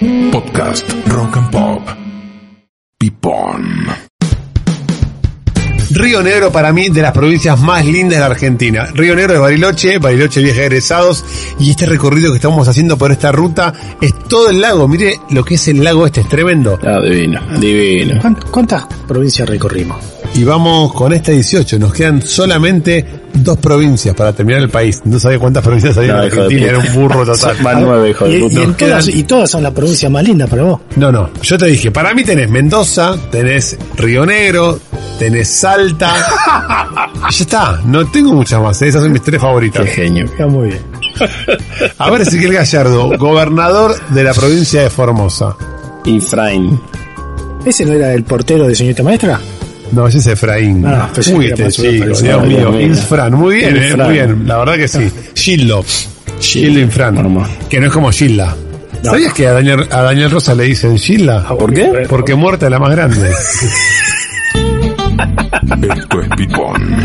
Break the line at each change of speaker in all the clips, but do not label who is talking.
Podcast Rock and Pop. Pipón.
Río Negro para mí de las provincias más lindas de la Argentina. Río Negro de Bariloche, Bariloche Viaje Egresados y este recorrido que estamos haciendo por esta ruta es todo el lago. Mire lo que es el lago este, es tremendo.
Ah, divino, divino.
¿Cuán- ¿Cuántas provincias recorrimos?
Y vamos con esta 18, nos quedan solamente dos provincias para terminar el país. No sabía cuántas provincias había
No,
en Argentina, era un burro total.
Van nueve, hijo de
Y,
puta.
todas, y todas son las provincias más lindas para vos.
No, no, yo te dije, para mí tenés Mendoza, tenés Río Negro, tenés Salta. ya está, no tengo muchas más, ¿eh? esas son mis tres favoritas.
Qué genio.
Está muy bien.
A ver, Ezequiel Gallardo, gobernador de la provincia de Formosa.
Infrain.
¿Ese no era el portero de señorita maestra?
No, ese es Efraín.
Ah,
Uy, este chico,
Dios
Dios
mío.
Infran, muy bien, eh,
Infran.
muy bien. La verdad que sí. Gildo. Gildo Infran.
Normal.
Que no es como Gilda. ¿Sabías que a Daniel, a Daniel Rosa le dicen Gilda?
¿Por qué?
Porque muerta es la más grande.
Esto es Pipón.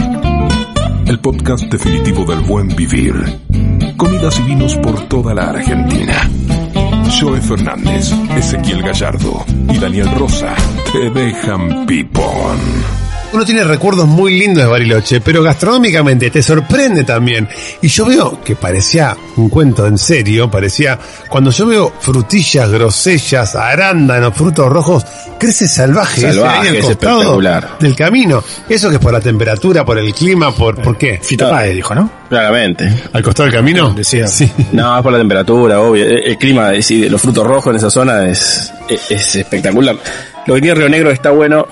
El podcast definitivo del buen vivir. Comidas y vinos por toda la Argentina. Joe Fernández, Ezequiel Gallardo y Daniel Rosa te dejan Pipón.
Uno tiene recuerdos muy lindos de Bariloche, pero gastronómicamente te sorprende también. Y yo veo que parecía un cuento en serio, parecía cuando yo veo frutillas, grosellas, arándanos, frutos rojos, crece salvaje, ese ahí al
es
costado
espectacular.
del camino. Eso que es por la temperatura, por el clima, por ¿por qué?
Fito Páez dijo, ¿no?
Claramente.
¿Al costado del camino?
Decía.
Sí.
No, es por la temperatura, obvio. El, el clima, es los frutos rojos en esa zona es, es, es espectacular. Lo que tiene Río Negro está bueno,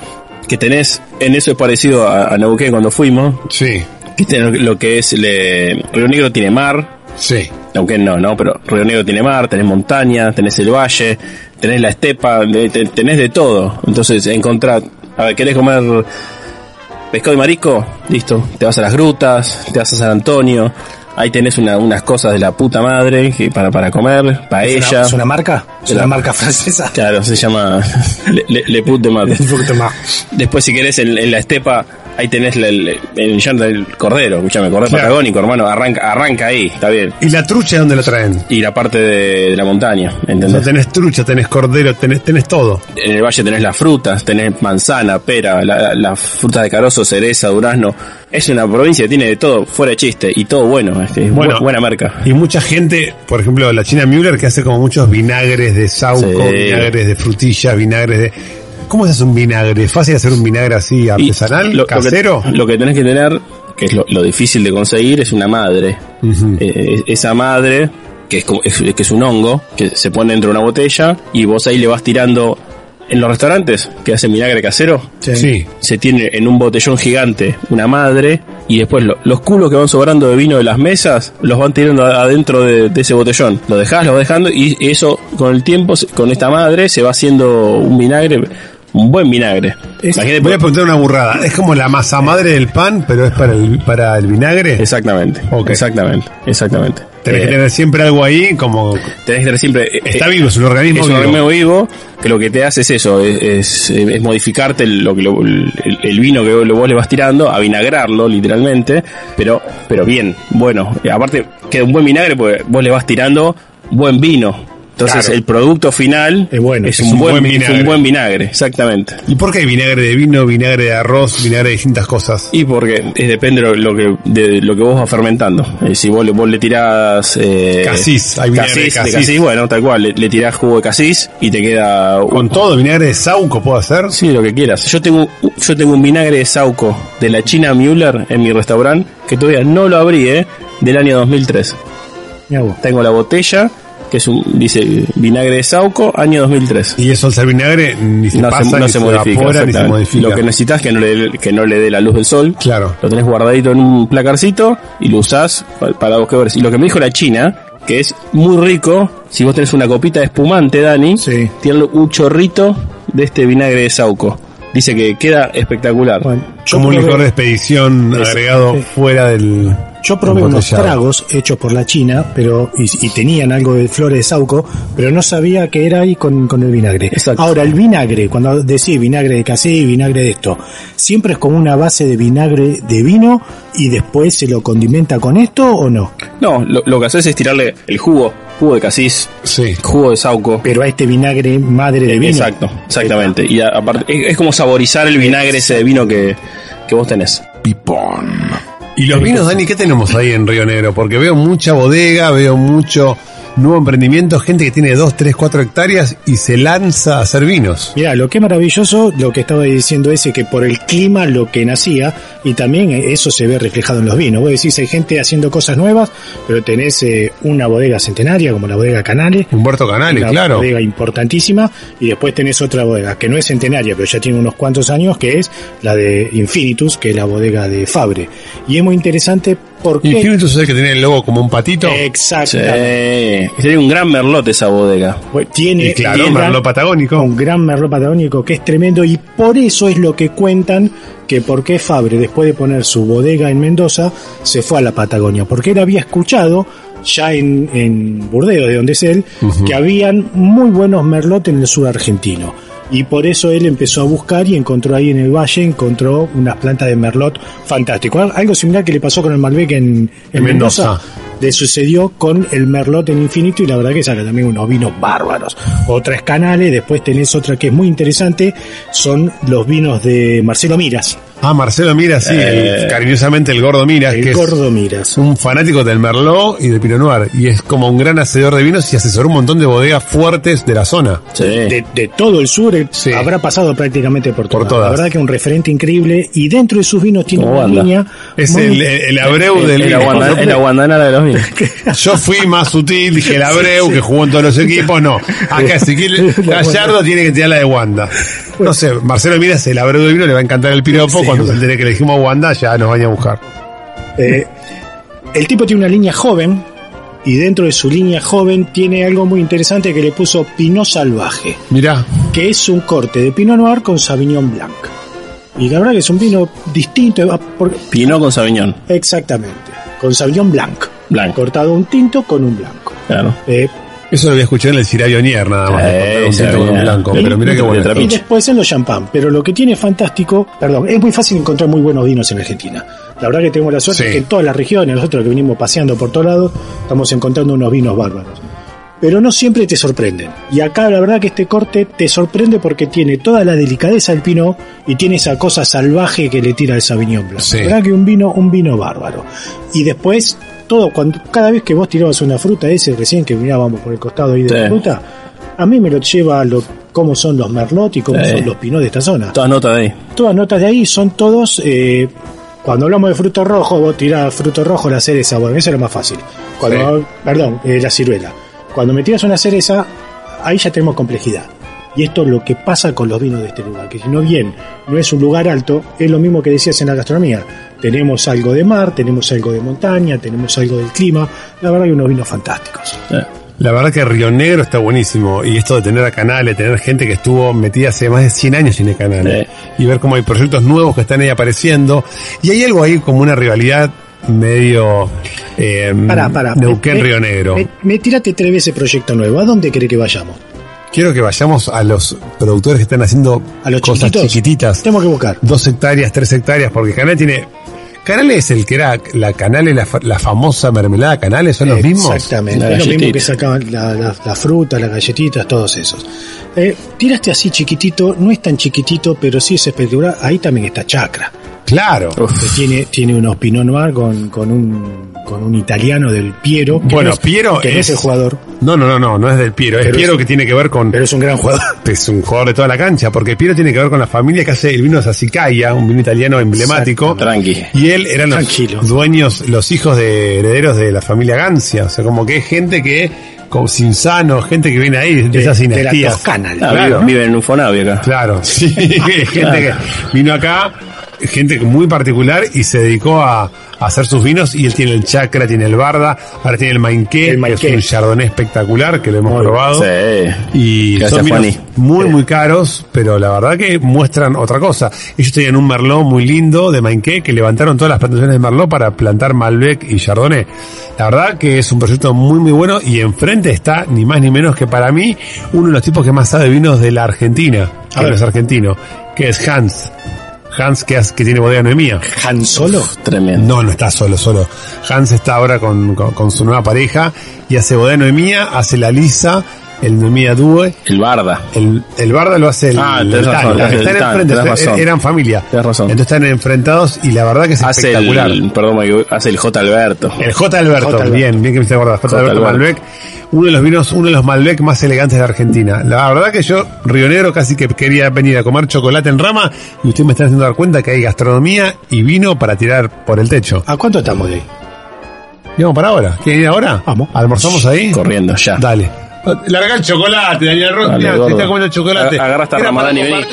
que tenés, en eso es parecido a, a Neuquén cuando fuimos,
Sí,
que tenés lo que es, le- Río Negro tiene mar,
sí.
Neuquén no, no, pero Río Negro tiene mar, tenés montaña, tenés el valle, tenés la estepa, de- te- tenés de todo. Entonces, encontrar, a ver, ¿querés comer pescado y marisco? Listo, te vas a las grutas, te vas a San Antonio, ahí tenés una- unas cosas de la puta madre que para, para comer,
¿Es
paella.
una, es una marca? ¿Es una marca francesa?
Claro, se llama Le, Le- Le Put de
más.
Después, si querés, en, en la estepa, ahí tenés la- el, el llanto del cordero. Escuchame, cordero
Claro.
patagónico, hermano. Arranca, arranca ahí, está bien.
¿Y la trucha dónde la traen?
Y la parte de, de la montaña,
O sea,
¿entendés?
tenés trucha, tenés cordero, tenés, tenés todo.
En el valle tenés las frutas, tenés manzana, pera, la- las frutas de carozo, cereza, durazno. Es una provincia que tiene de todo, fuera de chiste, y todo bueno. Es, que es
Bueno.
bu- buena marca.
Y mucha gente, por ejemplo, la China Müller, que hace como muchos vinagres de sauco,
Sí.
vinagres de frutilla, vinagres de... ¿Cómo se hace un vinagre? ¿Fácil hacer un vinagre así artesanal,
lo- lo que-
casero?
Lo que, tenés que tener, que es lo, lo difícil de conseguir, es una madre. Eh, esa madre, que es, como- es- que es un hongo, que se pone dentro de una botella, y vos ahí le vas tirando. En los restaurantes que hacen vinagre casero,
Sí.
se tiene en un botellón gigante una madre y después lo- los culos que van sobrando de vino de las mesas los van tirando adentro de, de ese botellón. Lo dejás, lo vas dejando y eso con el tiempo, con esta madre, se va haciendo un vinagre, un buen vinagre.
Es-
Imagínate,
Voy a preguntar una burrada. ¿Es como la masa madre del pan, pero es para el, para el vinagre?
Exactamente,
Ok.
exactamente, exactamente.
Tenés
Eh,
que tener siempre algo ahí, como...
tenés que tener siempre... eh,
Está
eh,
vivo, es un organismo
es un
vivo.
organismo vivo que lo que te hace es eso, es, es- es modificarte el, lo lo- el, el vino que vos, le vas tirando, a vinagrarlo literalmente, pero pero bien, bueno. Aparte queda un buen vinagre porque vos le vas tirando buen vino. Entonces
Claro.
el producto final
Es bueno,
es,
es
un,
un
buen,
buen
es un
vinagre.
buen vinagre, exactamente.
¿Y por qué hay vinagre de vino, vinagre de arroz, vinagre de distintas cosas?
Y porque es, depende de lo que de lo que vos vas fermentando. Eh, si vos le, vos le tirás eh,
Casís, hay vinagre de
casís, de
casís.
bueno, tal cual, le, le tirás jugo de casís y te queda un-
¿Con todo vinagre de sauco puedo hacer?
Sí, lo que quieras. Yo tengo, yo tengo un vinagre de Sauco de la China Müller en mi restaurante que todavía no lo abrí, ¿eh? Del año 2003.
Mirá vos.
Tengo la botella que es un, dice vinagre de Sauco, año 2003.
Y eso al ser vinagre ni se
No
pasa,
se, no
ni
se
se,
modifica.
evapora, ni se
exactamente.
modifica.
Lo que necesitas es que no le, dé- que no le dé la luz del sol.
Claro.
Lo tenés guardadito en un placarcito y lo usás pa- para vos que ver. Y lo que me dijo la China, que es muy rico, si vos tenés una copita de espumante, Dani,
Sí.
tiene un chorrito de este vinagre de Sauco. Dice que queda espectacular.
Bueno,
Como un licor de expedición
Es-
agregado
sí.
fuera del.
Yo probé unos tragos hechos por la China, pero y, y tenían algo de flores de sauco, pero no sabía qué era ahí con, con el vinagre.
Exacto.
Ahora, el vinagre, cuando decís vinagre de casé y vinagre de esto, ¿siempre es como una base de vinagre de vino y después se lo condimenta con esto o no?
No, lo, lo que haces es tirarle el jugo jugo de casis,
Sí.
jugo de sauco.
Pero a este vinagre madre de vino.
Exacto, exactamente. Y aparte, es, es como saborizar el vinagre ese de vino que, que vos tenés.
Pipón.
Y los vinos, Dani, ¿qué tenemos ahí en Río Negro? Porque veo mucha bodega, veo mucho nuevo emprendimiento, gente que tiene 2, 3, 4 hectáreas y se lanza a hacer vinos.
Mira, lo que es maravilloso, lo que estaba diciendo ese, que por el clima lo que nacía, y también eso se ve reflejado en los vinos. Vos decís, hay gente haciendo cosas nuevas, pero tenés eh, una bodega centenaria, como la bodega Canales,
Humberto Canales,
una
claro.
bodega importantísima, y después tenés otra bodega, que no es centenaria, pero ya tiene unos cuantos años, que es la de Infinitus, que es la bodega de Fabre. Y es muy interesante porque...
Infinitus es el que tiene el logo como un patito.
Sí. Sería un gran merlot esa bodega.
Pues Tiene,
y claro,
tiene
Merlot patagónico.
un gran merlot patagónico que es tremendo y por eso es lo que cuentan que por qué Fabre después de poner su bodega en Mendoza se fue a la Patagonia porque él había escuchado ya en, en Burdeos de donde es él que habían muy buenos merlot en el sur argentino y por eso él empezó a buscar y encontró ahí en el valle encontró unas plantas de merlot fantástico Al- algo similar que le pasó con el Malbec en, en
Mendoza.
Mendoza le sucedió con el Merlot en Infinito y la verdad que saca también unos vinos bárbaros. Otras canales, después tenés otra que es muy interesante, son los vinos de Marcelo Miras,
Ah, Marcelo Mira, sí, el- cariñosamente el gordo Mira, que
el
es
Gordo Miras.
un fanático del Merlot y del Pinot Noir. Y es como un gran hacedor de vinos y asesoró un montón de bodegas fuertes de la zona.
Sí.
De, de todo el sur, eh,
Sí.
habrá pasado prácticamente por,
Por
todas.
todas.
La verdad que es un referente increíble y dentro de sus vinos tiene una
banda.
línea
Es
muy-
el, el Abreu del vino.
el aguandanara de los vinos.
Yo fui más sutil, dije el Abreu, que jugó en todos los equipos. No, acá Ezequiel Gallardo tiene que tirar la de Wanda. No sé, Marcelo Mira es el Abreu del vino, le va a encantar el piropo.
Sí,
Cuando se
bueno.
entere que le dijimos Wanda, ya nos vaya a buscar.
Eh, el tipo tiene una línea joven y dentro de su línea joven tiene algo muy interesante que le puso Pinot Salvaje.
Mirá,
que es un corte de Pinot Noir con Sauvignon Blanc. Y la verdad que es un vino distinto, ah, por-
Pinot con Sauvignon.
exactamente, con Sauvignon Blanc.
Blanco.
Cortado un tinto con un blanco.
Claro.
Eh,
eso lo había escuchado en el Ciravionier nada más. Un tinto con un
Ciravionier.
blanco. Pero mira qué bueno.
y después en los champán. Pero lo que tiene fantástico, perdón, es muy fácil encontrar muy buenos vinos en Argentina. La verdad que tenemos la suerte
Sí.
que en todas las regiones, nosotros que venimos paseando por todos lados, estamos encontrando unos vinos bárbaros. Pero no siempre te sorprenden. Y acá la verdad que este corte te sorprende porque tiene toda la delicadeza del pinot y tiene esa cosa salvaje que le tira el Sauvignon Blanc.
Sí.
La verdad que un vino, un vino bárbaro. Y después, todo, cuando, cada vez que vos tirabas una fruta, ese recién que mirábamos por el costado ahí de la fruta, a mí me lo lleva a lo, cómo son los merlot y cómo
Sí.
son los pinot de esta zona.
Todas notas de ahí.
Todas notas de ahí son todos, eh, cuando hablamos de fruto rojo, vos tirás fruto rojo, la cereza, bueno, eso es lo más fácil. Cuando, perdón, eh, la ciruela. Cuando me tiras una cereza, ahí ya tenemos complejidad. Y esto es lo que pasa con los vinos de este lugar, que si no bien no es un lugar alto, es lo mismo que decías en la gastronomía. Tenemos algo de mar, tenemos algo de montaña, tenemos algo del clima. La verdad hay unos vinos fantásticos.
Eh,
La verdad que Río Negro está buenísimo. Y esto de tener a Canales, tener gente que estuvo metida hace más de 100 años en el Canales. Y ver cómo hay proyectos nuevos que están ahí apareciendo. Y hay algo ahí como una rivalidad medio eh,
Pará, pará.
Neuquén
Me-
Río Negro.
Me, me tírate tres veces proyecto nuevo. ¿A dónde cree que vayamos?
Quiero que vayamos a los productores que están haciendo
¿A los
cosas chiquititas.
Tenemos que buscar.
Dos hectáreas, tres hectáreas, porque Canales tiene... Canales es el que era la Canales, la, fa- la famosa mermelada Canales, son los mismos.
Exactamente,
La
es lo mismo
galletita.
que sacaban la, la, la fruta, las galletitas, todos esos. Eh, tiraste así chiquitito, no es tan chiquitito, pero sí es espectacular. Ahí también está Chacra,
Claro.
que tiene, tiene unos Pinot Noir con, con, un, con un italiano del Piero. que
Bueno,
no es-
Piero
que no es
es-
el jugador,
No, no, no, no, no es del Piero. Es
Pero
Piero
es-
que tiene que ver con...
pero es un gran jugador.
Es un jugador de toda la cancha, porque Piero tiene que ver con la familia que hace el vino Sassicaia, un vino italiano emblemático.
Tranqui.
Y él eran los
Tranquilo.
dueños, los hijos de herederos de la familia Gancia. O sea, como que es gente que, con Cinzano, gente que viene ahí, de,
De,
esas
de la
dinastías.
Toscana.
Ah,
Claro.
Viven en un acá.
Claro, sí, gente que vino acá, gente muy particular y se dedicó a, a hacer sus vinos y él tiene el chakra, tiene el barda, ahora tiene el mainqué,
El
que es un chardonnay espectacular que lo hemos
Muy
probado.
Sí.
Y
Gracias,
son vinos muy, muy caros, pero la verdad que muestran otra cosa. Ellos tenían un Merlot muy lindo de Mainqué que levantaron todas las plantaciones de Merlot para plantar Malbec y Chardonnay. La verdad que es un proyecto muy, muy bueno y enfrente está ni más ni menos que para mí uno de los tipos que más sabe vinos de la Argentina, que
A ver.
no es argentino, que es Hans. Hans que, hace- que tiene bodega Noemía.
Han Solo.
Tremendo.
No, no está solo, solo. Hans está ahora con, con- con su nueva pareja y hace bodega Noemía, hace la Lisa, el Noemía Due.
El Barda.
El, el Barda lo hace el,
Ah,
el
tenés razón,
Tano,
el
están enfrente,
razón.
eran familia.
Razón.
Entonces están enfrentados y la verdad que es
Hace
espectacular.
el, perdón, hace el J. Alberto.
El J. Alberto,
J. Alberto.
bien, bien que me acordar. J.
J.
Alberto
Alberto.
Malbec, uno de los vinos, uno de los Malbec más elegantes de Argentina. La verdad que yo, Río Negro, casi que quería venir a comer chocolate en rama y usted me está haciendo dar cuenta que hay gastronomía y vino para tirar por el techo.
¿A cuánto estamos de ahí?
¿Y vamos para ahora? ¿Quieren ir ahora?
Vamos.
¿Almorzamos ahí?
Corriendo, ya.
Dale. Larga el chocolate, Daniel Ross.
Dale,
te está comiendo chocolate.
A- agarra
para
Ramadán y vení.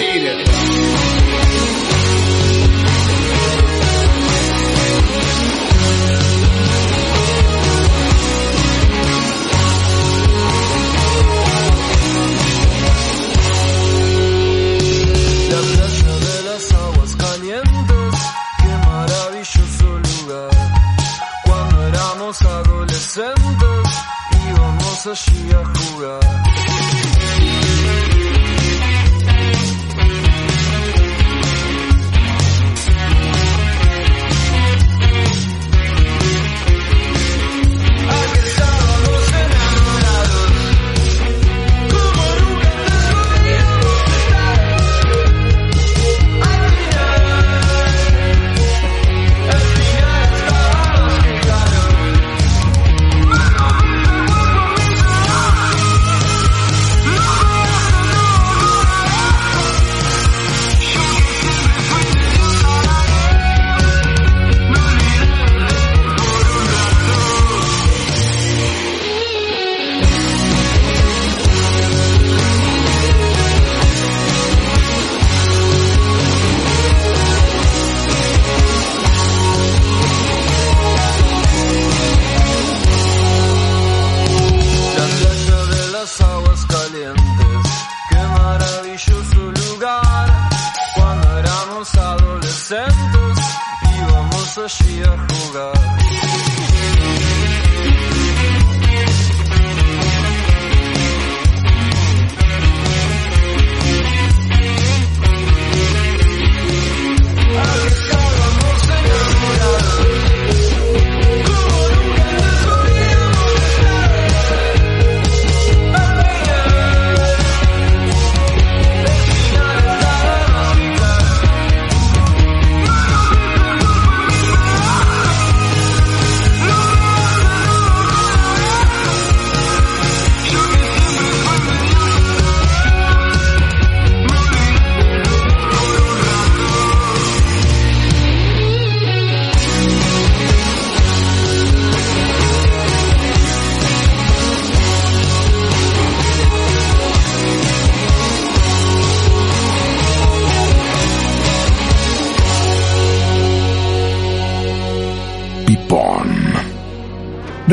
A jugar.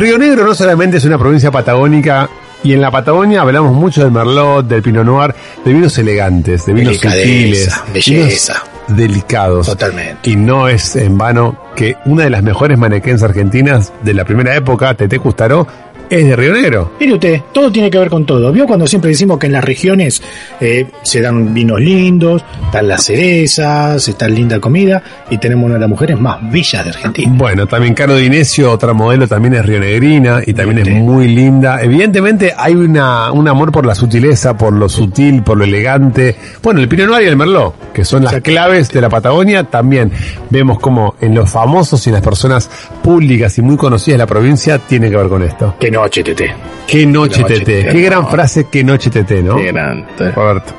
Río Negro no solamente es una provincia patagónica, y en la Patagonia hablamos mucho del Merlot, del Pinot Noir, de vinos elegantes, de vinos sutiles,
belleza.
vinos delicados.
Totalmente.
Y no es en vano que una de las mejores manequens argentinas de la primera época, Tete Custaró, es de Río Negro.
Mire usted, todo tiene que ver con todo. ¿Vio cuando siempre decimos que en las regiones eh, se dan vinos lindos, están las cerezas, está linda comida y tenemos una de las mujeres más bellas de Argentina?
Bueno, también Caro de Inesio, otra modelo, también es rionegrina y también es muy linda. Evidentemente hay una, un amor por la sutileza, por lo sutil, por lo elegante. Bueno, el Pinot Noir y el Merlot, que son las claves de la Patagonia, también vemos como en los famosos y en las personas públicas y muy conocidas de la provincia tiene que ver con esto.
Qué noche, Tete.
Qué noche,
Noche,
Tete.
Tete.
Qué gran frase, qué noche, Tete, ¿no?
Qué grande.
Roberto.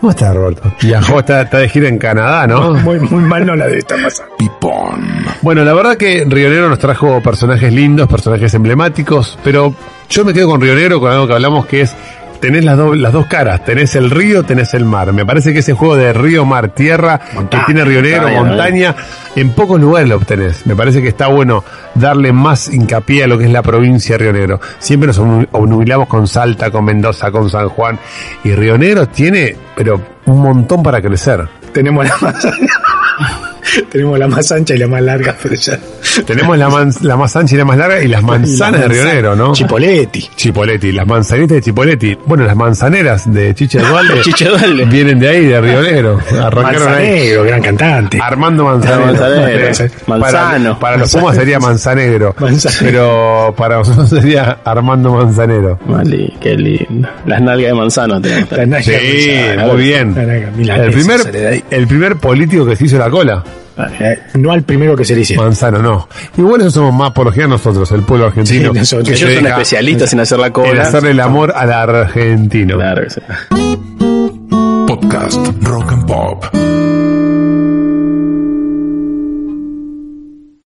¿Cómo está Roberto? Viajó, está, está de gira en Canadá, ¿no?
Muy, muy mal no la debe estar pasando.
Pipón.
Bueno, la verdad que Río Negro nos trajo personajes lindos, personajes emblemáticos, pero yo me quedo con Río Negro con algo que hablamos que es tenés las, do- las dos caras, tenés el río, tenés el mar. Me parece que ese juego de río, mar, tierra
Montaña,
que tiene Río Negro,
montaña,
montaña, en pocos lugares lo obtenés. Me parece que está bueno darle más hincapié a lo que es la provincia de Río Negro. Siempre nos obnu- obnubilamos con Salta, con Mendoza, con San Juan y Río Negro tiene, pero un montón para crecer.
Tenemos la. Tenemos la más ancha y la más larga, pero ya.
Tenemos la, man- la más ancha y la más larga y las manzanas de Río Negro, ¿no?
Chipoletti.
Chipoletti, las manzanitas de Chipoletti. Bueno, las manzaneras de Chiche Dualde
Chiche Dualde.
vienen de ahí, de Río Negro. Arrancaron ahí.
Manzanero, gran cantante.
Armando Manzanero.
Manzanero. Manzano.
Para, para los Pumas sería Manzanegro.
Manzanero.
Pero para nosotros sería Armando Manzanero.
Vale, qué lindo. Las nalgas de manzano tenemos.
La nalga
Sí, muy bien. El primer,
ahí.
el primer político que se hizo la cola.
Eh, No al primero que se le hicieron.
Manzano, no. Igual eso somos más general nosotros, el pueblo argentino.
Sí, nosotros.
que
Ellos son especialistas en hacer la
En
cola.
hacerle el amor al argentino.
Claro que sí.
Podcast Rock and Pop.